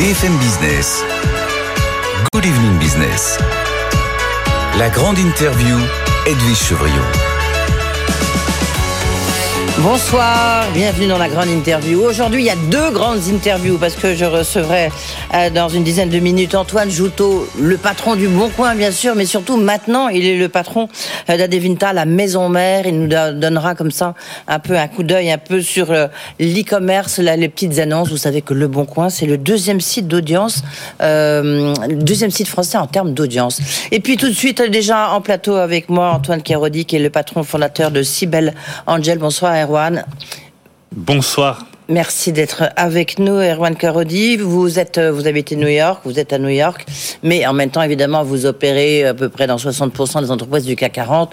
BFM Business. Good evening business. La grande interview, Edwige Chevrillon. Bonsoir, bienvenue dans la grande interview. Aujourd'hui, il y a deux grandes interviews parce que je recevrai euh, dans une dizaine de minutes Antoine Joutot, le patron du Bon Coin, bien sûr, mais surtout maintenant, il est le patron euh, d'Adevinta, la maison mère. Il nous donnera comme ça un peu un coup d'œil un peu sur euh, l'e-commerce, les petites annonces. Vous savez que le Bon Coin, c'est le deuxième site d'audience, deuxième site français en termes d'audience. Et puis tout de suite, déjà en plateau avec moi, Antoine Kérodi, qui est le patron fondateur de Cybelle Angel. Bonsoir, Bonsoir. Merci d'être avec nous, Erwan Karodi. Vous êtes, vous avez été New York, vous êtes à New York, mais en même temps, évidemment, vous opérez à peu près dans 60% des entreprises du CAC 40.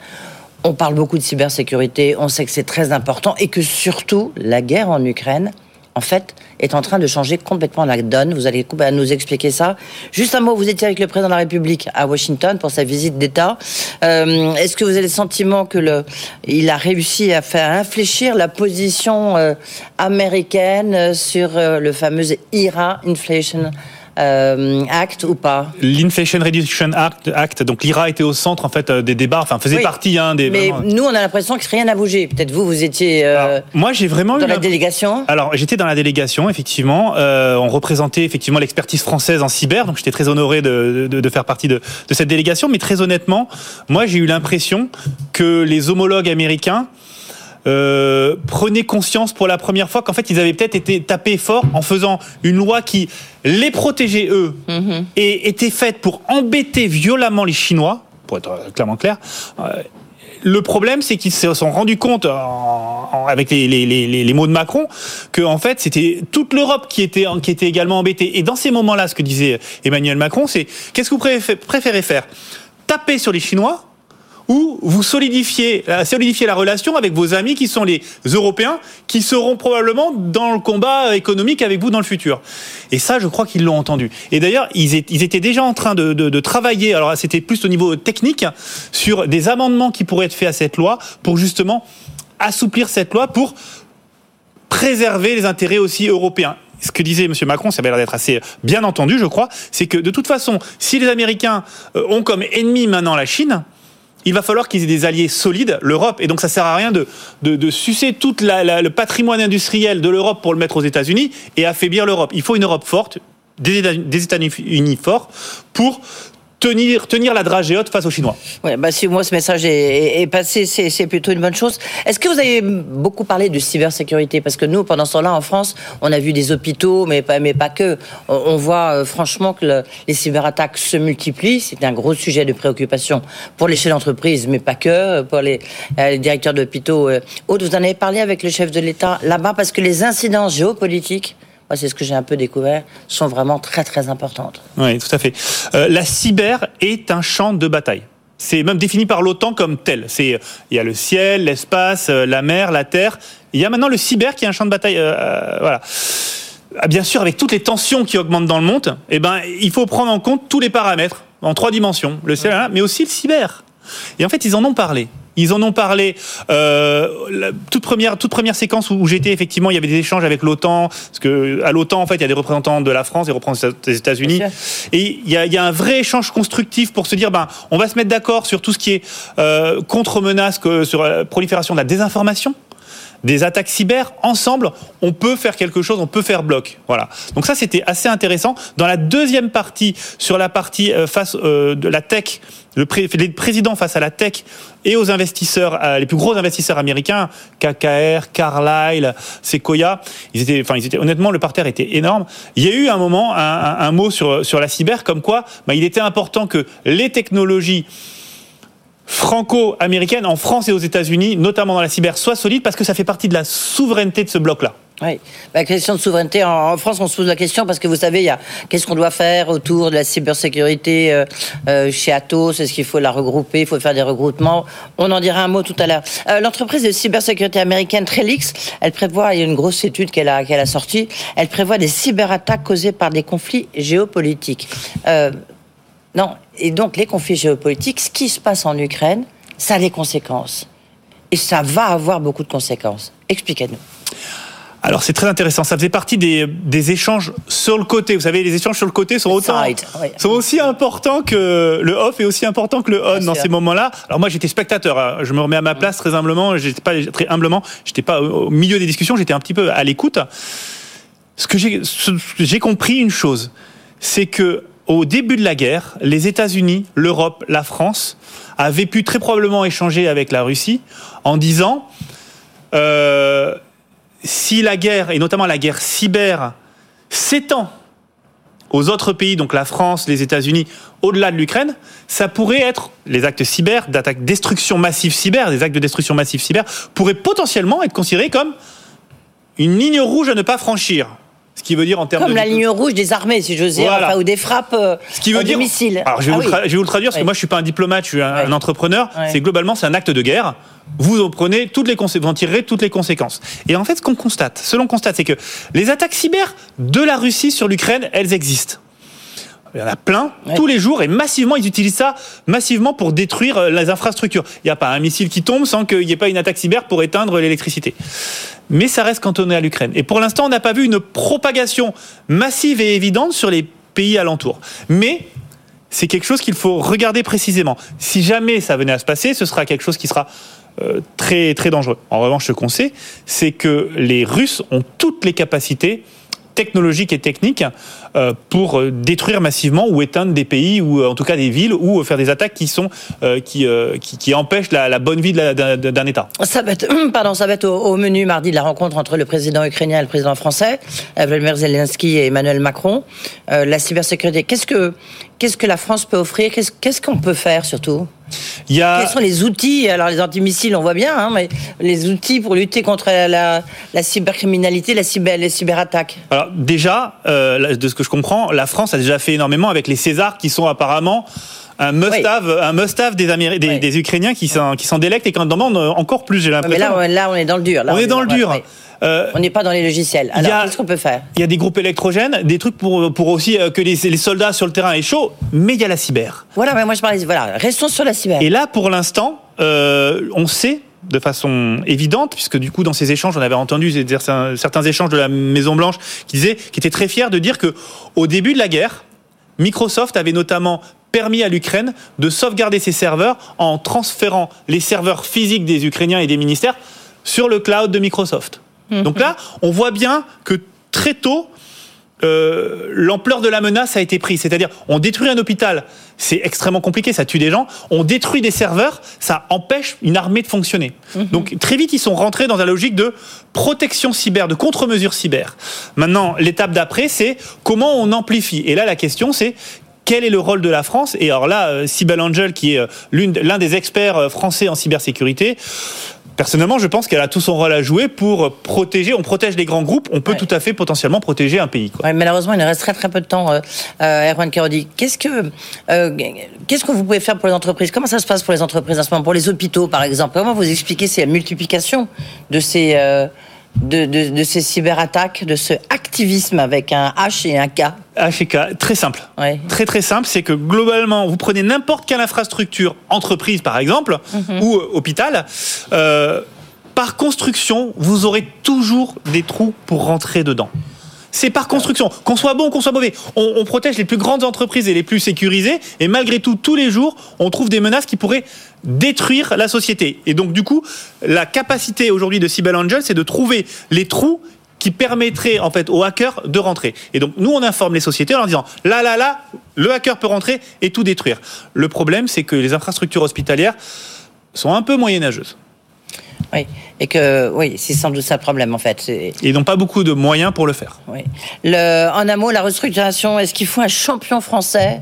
On parle beaucoup de cybersécurité, on sait que c'est très important et que surtout, la guerre en Ukraine en fait, est en train de changer complètement la donne. Vous allez nous expliquer ça. Juste un mot, vous étiez avec le président de la République à Washington pour sa visite d'État. Euh, est-ce que vous avez le sentiment que le, il a réussi à faire infléchir la position euh, américaine sur euh, le fameux IRA, Inflation? Euh, Act ou pas? L'Inflation Reduction Act, Act donc l'IRA était au centre en fait euh, des débats, enfin faisait partie hein, des. Mais nous, on a l'impression que rien n'a bougé. Peut-être vous, vous étiez. Euh, moi, j'ai vraiment dans la délégation. Alors, j'étais dans la délégation, effectivement. on représentait effectivement l'expertise française en cyber, donc j'étais très honoré de, de, de, faire partie de, de cette délégation. Mais très honnêtement, moi, j'ai eu l'impression que les homologues américains euh, prenaient conscience pour la première fois qu'en fait ils avaient peut-être été tapés fort en faisant une loi qui les protégeait eux mhm. et était faite pour embêter violemment les Chinois, pour être clairement clair. Euh, le problème, c'est qu'ils se sont rendus compte, avec les, mots de Macron, que en fait, c'était toute l'Europe qui était, qui était également embêtée. Et dans ces moments-là, ce que disait Emmanuel Macron, c'est qu'est-ce que vous préférez faire? Taper sur les Chinois ou vous solidifiez, euh, solidifiez la relation avec vos amis qui sont les Européens, qui seront probablement dans le combat économique avec vous dans le futur. Et ça, je crois qu'ils l'ont entendu. Et d'ailleurs, ils, étaient déjà en train de, de, de travailler, alors c'était plus au niveau technique, sur des amendements qui pourraient être faits à cette loi pour justement assouplir cette loi pour préserver les intérêts aussi européens ce que disait M. Macron, ça avait l'air d'être assez bien entendu, je crois, c'est que de toute façon, si les Américains euh, ont comme ennemi maintenant la Chine, il va falloir qu'ils aient des alliés solides, l'Europe. Et donc ça sert à rien de, de, sucer tout le patrimoine industriel de l'Europe pour le mettre aux États-Unis et affaiblir l'Europe. Il faut une Europe forte, des États-Unis forts pour tenir, tenir la dragée haute face aux Chinois. Ouais, bah si moi ce message est, est passé, c'est plutôt une bonne chose. Est-ce que vous avez beaucoup parlé de cybersécurité? Parce que nous, pendant ce temps-là, en France, on a vu des hôpitaux, mais pas, mais pas que. On, voit euh, franchement que les cyberattaques se multiplient. C'est un gros sujet de préoccupation pour les chefs d'entreprise, mais pas que, pour les, euh, directeurs d'hôpitaux. Euh. Aude, vous en avez parlé avec le chef de l'État là-bas, parce que les incidences géopolitiques moi c'est ce que j'ai un peu découvert, sont vraiment très très importantes. Oui, tout à fait. Euh, la cyber est un champ de bataille. C'est même défini par l'OTAN comme tel. C'est il y a le ciel, l'espace, euh, la mer, la terre. Il y a maintenant le cyber qui est un champ de bataille. Euh, voilà. Ah, bien sûr, avec toutes les tensions qui augmentent dans le monde, eh ben, il faut prendre en compte tous les paramètres en trois dimensions. Le ciel, mais aussi le cyber. Et en fait, ils en ont parlé. Ils en ont parlé. Euh, la toute première, toute première séquence où j'étais, effectivement, il y avait des échanges avec l'OTAN, parce que à l'OTAN, en fait, il y a des représentants de la France, des représentants des États-Unis, et il y, a, il y, a, un vrai échange constructif pour se dire, ben, on va se mettre d'accord sur tout ce qui est euh, contre-menace, sur la prolifération de la désinformation des attaques cyber, ensemble, on peut faire quelque chose, on peut faire bloc. Voilà. Donc ça, c'était assez intéressant. Dans la deuxième partie, sur la partie euh, face euh, de la tech, le président face à la tech et aux investisseurs, euh, les plus gros investisseurs américains, KKR, Carlyle, Sequoia, ils étaient, enfin, ils étaient, honnêtement, le parterre était énorme. Il y a eu un moment, un, mot sur, sur la cyber, comme quoi, bah, il était important que les technologies franco-américaine en France et aux États-Unis, notamment dans la cyber, soit solide parce que ça fait partie de la souveraineté de ce bloc-là. Oui, la question de souveraineté en, France, on se pose la question parce que vous savez, il y a qu'est-ce qu'on doit faire autour de la cybersécurité euh, euh, chez Atos? Est-ce qu'il faut la regrouper? Il faut faire des regroupements? On en dira un mot tout à l'heure. Euh, L'entreprise de cybersécurité américaine Trellix, elle prévoit, il y a une grosse étude qu'elle a qu'elle a sortie, elle prévoit des cyberattaques causées par des conflits géopolitiques. Non, et donc les conflits géopolitiques, ce qui se passe en Ukraine, ça a des conséquences. Et ça va avoir beaucoup de conséquences. Expliquez-nous. Alors c'est très intéressant. Ça faisait partie des, des, échanges sur le côté. Vous savez, les échanges sur le côté sont autant sont aussi importants que le off est aussi important que le on dans ces moments-là. Alors moi j'étais spectateur. Hein. Je me remets à ma place très humblement. J'étais pas très humblement. J'étais pas au milieu des discussions. J'étais un petit peu à l'écoute. Ce que j'ai compris une chose, c'est que au début de la guerre, les États-Unis, l'Europe, la France avaient pu très probablement échanger avec la Russie en disant euh, si la guerre, et notamment la guerre cyber, s'étend aux autres pays, donc la France, les États-Unis, au-delà de l'Ukraine, ça pourrait être les actes cyber, d'attaque, destruction massive cyber, des actes de destruction massive cyber, pourraient potentiellement être considérés comme une ligne rouge à ne pas franchir. Ce qui veut dire en termes Comme de... la ligne rouge des armées, si j'ose dire, ou des frappes euh, Ce qui veut dire... missiles. Alors, je vais, ah vous, le traduire, parce que moi, je suis pas un diplomate, je suis un, entrepreneur. C'est globalement, c'est un acte de guerre. Vous en prenez toutes les conséquences, vous en tirerez toutes les conséquences. Et en fait, ce qu'on constate, ce l'on constate, c'est que les attaques cyber de la Russie sur l'Ukraine, elles existent. Il y en a plein, tous les jours, et massivement, ils utilisent ça massivement pour détruire euh, les infrastructures. Il n'y a pas un missile qui tombe sans qu'il n'y ait pas une attaque cyber pour éteindre l'électricité. Mais ça reste cantonné à l'Ukraine. Et pour l'instant, on n'a pas vu une propagation massive et évidente sur les pays alentours. Mais c'est quelque chose qu'il faut regarder précisément. Si jamais ça venait à se passer, ce sera quelque chose qui sera euh, très très dangereux. En revanche, ce qu'on sait, c'est que les Russes ont toutes les capacités technologiques et techniques pour euh, détruire massivement ou éteindre des pays ou en tout cas des villes ou faire des attaques qui sont qui, qui, empêchent la, bonne vie d'un État. Ça va être, pardon, ça va être au, menu mardi de la rencontre entre le président ukrainien et le président français, Vladimir Zelensky et Emmanuel Macron. la cybersécurité. Qu'est-ce que qu'est-ce que la France peut offrir? Qu'est-ce qu'on peut faire surtout? Il y a... Quels sont les outils Alors les antimissiles, on voit bien, hein, mais les outils pour lutter contre la, cybercriminalité, la cyber, les cyberattaques. Alors déjà, euh, de ce que je comprends, la France a déjà fait énormément avec les Césars, qui sont apparemment un must-have, un must-have des, des, Ukrainiens qui s'en délectent et qui en demandent encore plus. J'ai l'impression. Mais là, là, on est dans le dur. on, est dans le dur. Euh, on n'est pas dans les logiciels. Alors, qu'est-ce qu'on peut faire? Il y a des groupes électrogènes, des trucs pour, pour aussi euh, que les, les, soldats sur le terrain aient chaud, mais il y a la cyber. Voilà, mais moi je parlais. Voilà, restons sur la cyber. Et là, pour l'instant, euh, on sait de façon évidente, puisque du coup dans ces échanges, on avait entendu certains, certains échanges de la Maison Blanche qui disaient, qui étaient très fiers de dire que au début de la guerre, Microsoft avait notamment permis à l'Ukraine de sauvegarder ses serveurs en transférant les serveurs physiques des Ukrainiens et des ministères sur le cloud de Microsoft. Mhm. Donc là, on voit bien que très tôt, euh, l'ampleur de la menace a été prise. C'est-à-dire, on détruit un hôpital, c'est extrêmement compliqué, ça tue des gens. On détruit des serveurs, ça empêche une armée de fonctionner. Mhm. Donc très vite, ils sont rentrés dans la logique de protection cyber, de contre-mesures cyber. Maintenant, l'étape d'après, c'est comment on amplifie. Et là, la question, c'est quel est le rôle de la France Et alors là, Sibel euh, Angel, qui est euh, l'un des experts français en cybersécurité, Personnellement, je pense qu'elle a tout son rôle à jouer pour protéger. On protège les grands groupes, on peut tout à fait potentiellement protéger un pays. Quoi. malheureusement, il reste très très peu de temps. Euh, euh Erwan Karodi, qu'est-ce que euh, qu'est-ce que vous pouvez faire pour les entreprises? Comment ça se passe pour les entreprises en ce moment? Pour les hôpitaux, par exemple, comment vous expliquez cette multiplication de ces de, de, ces cyberattaques, de ce activisme avec un H et un K H et K, très simple. Très très simple, c'est que globalement, vous prenez n'importe quelle infrastructure, entreprise par exemple, mhm. ou euh, hôpital, euh, par construction, vous aurez toujours des trous pour rentrer dedans. C'est par construction. Qu'on soit bon, qu'on soit mauvais. On, protège les plus grandes entreprises et les plus sécurisées. Et malgré tout, tous les jours, on trouve des menaces qui pourraient détruire la société. Et donc, du coup, la capacité aujourd'hui de Cybel Angel, c'est de trouver les trous qui permettraient en fait aux hackers de rentrer. Et donc nous on informe les sociétés en leur disant là là là le hacker peut rentrer et tout détruire. Le problème c'est que les infrastructures hospitalières sont un peu moyenâgeuses. Oui, et que oui, c'est sans doute ça le problème en fait. Ils n'ont pas beaucoup de moyens pour le faire. Oui. Le, en un mot, la restructuration, est-ce qu'il faut un champion français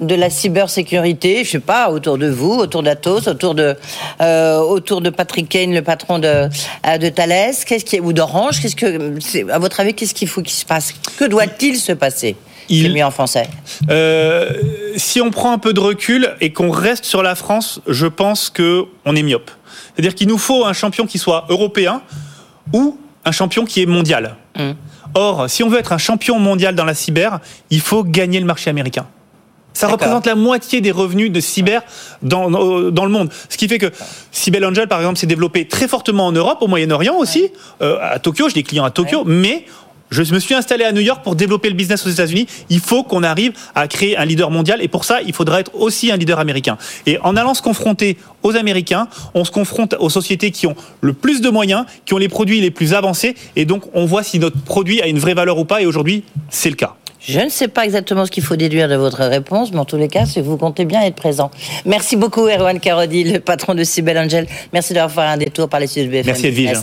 de la cybersécurité, je sais pas, autour de vous, autour d'Atos, autour de euh, autour de Patrick Kane, le patron de euh, de Thales, qu'est-ce qui ou d'Orange, qu'est-ce que à votre avis, qu'est-ce qu'il faut qu'il se passe? Que doit-il se passer il... mis en français? Euh, si on prend un peu de recul et qu'on reste sur la France, je pense que on est myope. C'est-à-dire qu'il nous faut un champion qui soit européen ou un champion qui est mondial. Mm. Or, si on veut être un champion mondial dans la cyber, il faut gagner le marché américain. Ça représente la moitié des revenus de cyber dans, dans, le monde. Ce qui fait que Cybelle Angel, par exemple, s'est développé très fortement en Europe, au Moyen-Orient aussi, euh, à Tokyo. J'ai des clients à Tokyo, mais je me suis installé à New York pour développer le business aux États-Unis. Il faut qu'on arrive à créer un leader mondial et pour ça, il faudra être aussi un leader américain. Et en allant se confronter aux Américains, on se confronte aux sociétés qui ont le plus de moyens, qui ont les produits les plus avancés et donc on voit si notre produit a une vraie valeur ou pas et aujourd'hui, c'est le cas. Je ne sais pas exactement ce qu'il faut déduire de votre réponse, mais en tous les cas, c'est que vous comptez bien être présent. Merci beaucoup, Erwan Karodi, le patron de Cybelle Angel. Merci d'avoir fait un détour par les studios de BFM Merci, Edwige.